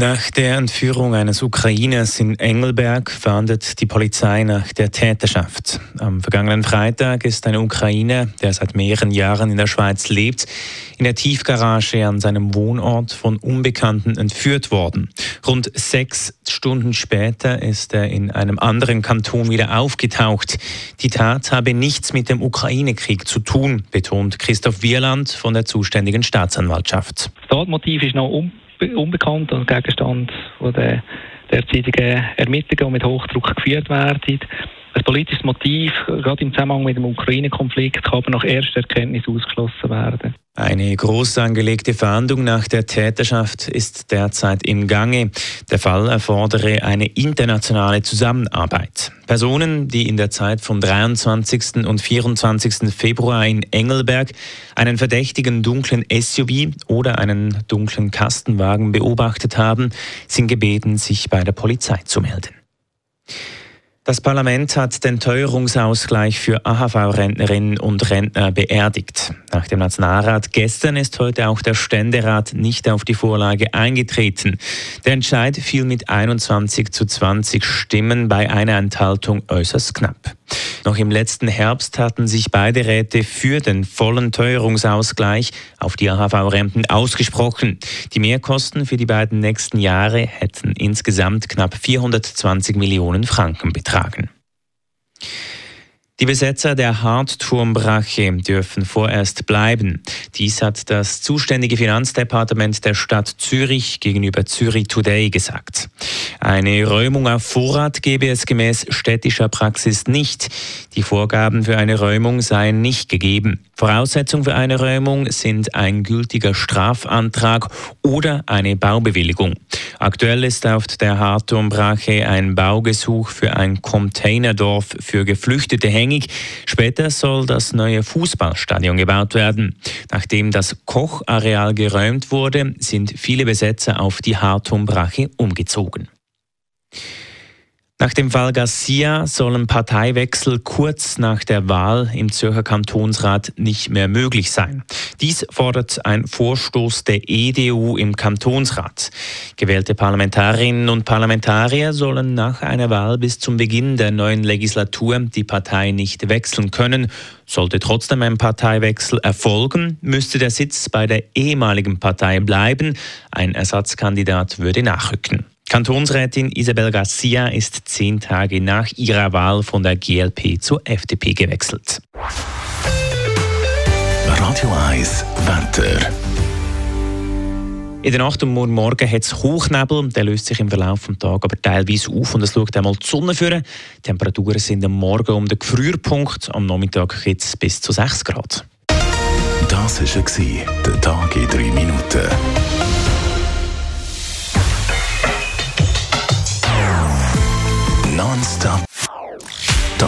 Nach der Entführung eines Ukrainers in Engelberg fahndet die Polizei nach der Täterschaft. Am vergangenen Freitag ist ein Ukrainer, der seit mehreren Jahren in der Schweiz lebt, in der Tiefgarage an seinem Wohnort von Unbekannten entführt worden. Rund sechs Stunden später ist er in einem anderen Kanton wieder aufgetaucht. Die Tat habe nichts mit dem Ukraine-Krieg zu tun, betont Christoph Wierland von der zuständigen Staatsanwaltschaft. Das Tatmotiv ist noch um unbekannt und Gegenstand von der derzeitigen Ermittlungen, die mit Hochdruck geführt werden. Ein politisches Motiv, gerade im Zusammenhang mit dem Ukraine-Konflikt, kann aber nach erster Erkenntnis ausgeschlossen werden. Eine groß angelegte Fahndung nach der Täterschaft ist derzeit im Gange. Der Fall erfordere eine internationale Zusammenarbeit. Personen, die in der Zeit vom 23. und 24. Februar in Engelberg einen verdächtigen dunklen SUV oder einen dunklen Kastenwagen beobachtet haben, sind gebeten, sich bei der Polizei zu melden. Das Parlament hat den Teuerungsausgleich für AHV-Rentnerinnen und Rentner beerdigt. Nach dem Nationalrat gestern ist heute auch der Ständerat nicht auf die Vorlage eingetreten. Der Entscheid fiel mit 21 zu 20 Stimmen bei einer Enthaltung äußerst knapp. Noch im letzten Herbst hatten sich beide Räte für den vollen Teuerungsausgleich auf die AHV-Renten ausgesprochen. Die Mehrkosten für die beiden nächsten Jahre hätten insgesamt knapp 420 Millionen Franken betragen. Die Besetzer der Hartturmbrache dürfen vorerst bleiben. Dies hat das zuständige Finanzdepartement der Stadt Zürich gegenüber Zürich Today gesagt. Eine Räumung auf Vorrat gebe es gemäß städtischer Praxis nicht. Die Vorgaben für eine Räumung seien nicht gegeben. Voraussetzung für eine Räumung sind ein gültiger Strafantrag oder eine Baubewilligung. Aktuell ist auf der Hartturmbrache ein Baugesuch für ein Containerdorf für Geflüchtete hängig. Später soll das neue Fußballstadion gebaut werden. Nachdem das Kochareal geräumt wurde, sind viele Besetzer auf die Hartturmbrache umgezogen. Nach dem Fall Garcia sollen Parteiwechsel kurz nach der Wahl im Zürcher Kantonsrat nicht mehr möglich sein. Dies fordert ein Vorstoß der EDU im Kantonsrat. Gewählte Parlamentarierinnen und Parlamentarier sollen nach einer Wahl bis zum Beginn der neuen Legislatur die Partei nicht wechseln können. Sollte trotzdem ein Parteiwechsel erfolgen, müsste der Sitz bei der ehemaligen Partei bleiben. Ein Ersatzkandidat würde nachrücken. Kantonsrätin Isabel Garcia ist zehn Tage nach ihrer Wahl von der GLP zur FDP gewechselt. Radio 1 Wetter. In der Nacht und morgen hat es Hochnebel, der löst sich im Verlauf des Tages aber teilweise auf und es schaut einmal die Sonne führen. Die Temperaturen sind am Morgen um den Gefrierpunkt, am Nachmittag geht es bis zu 6 Grad. Das war der Tag in 3 Minuten.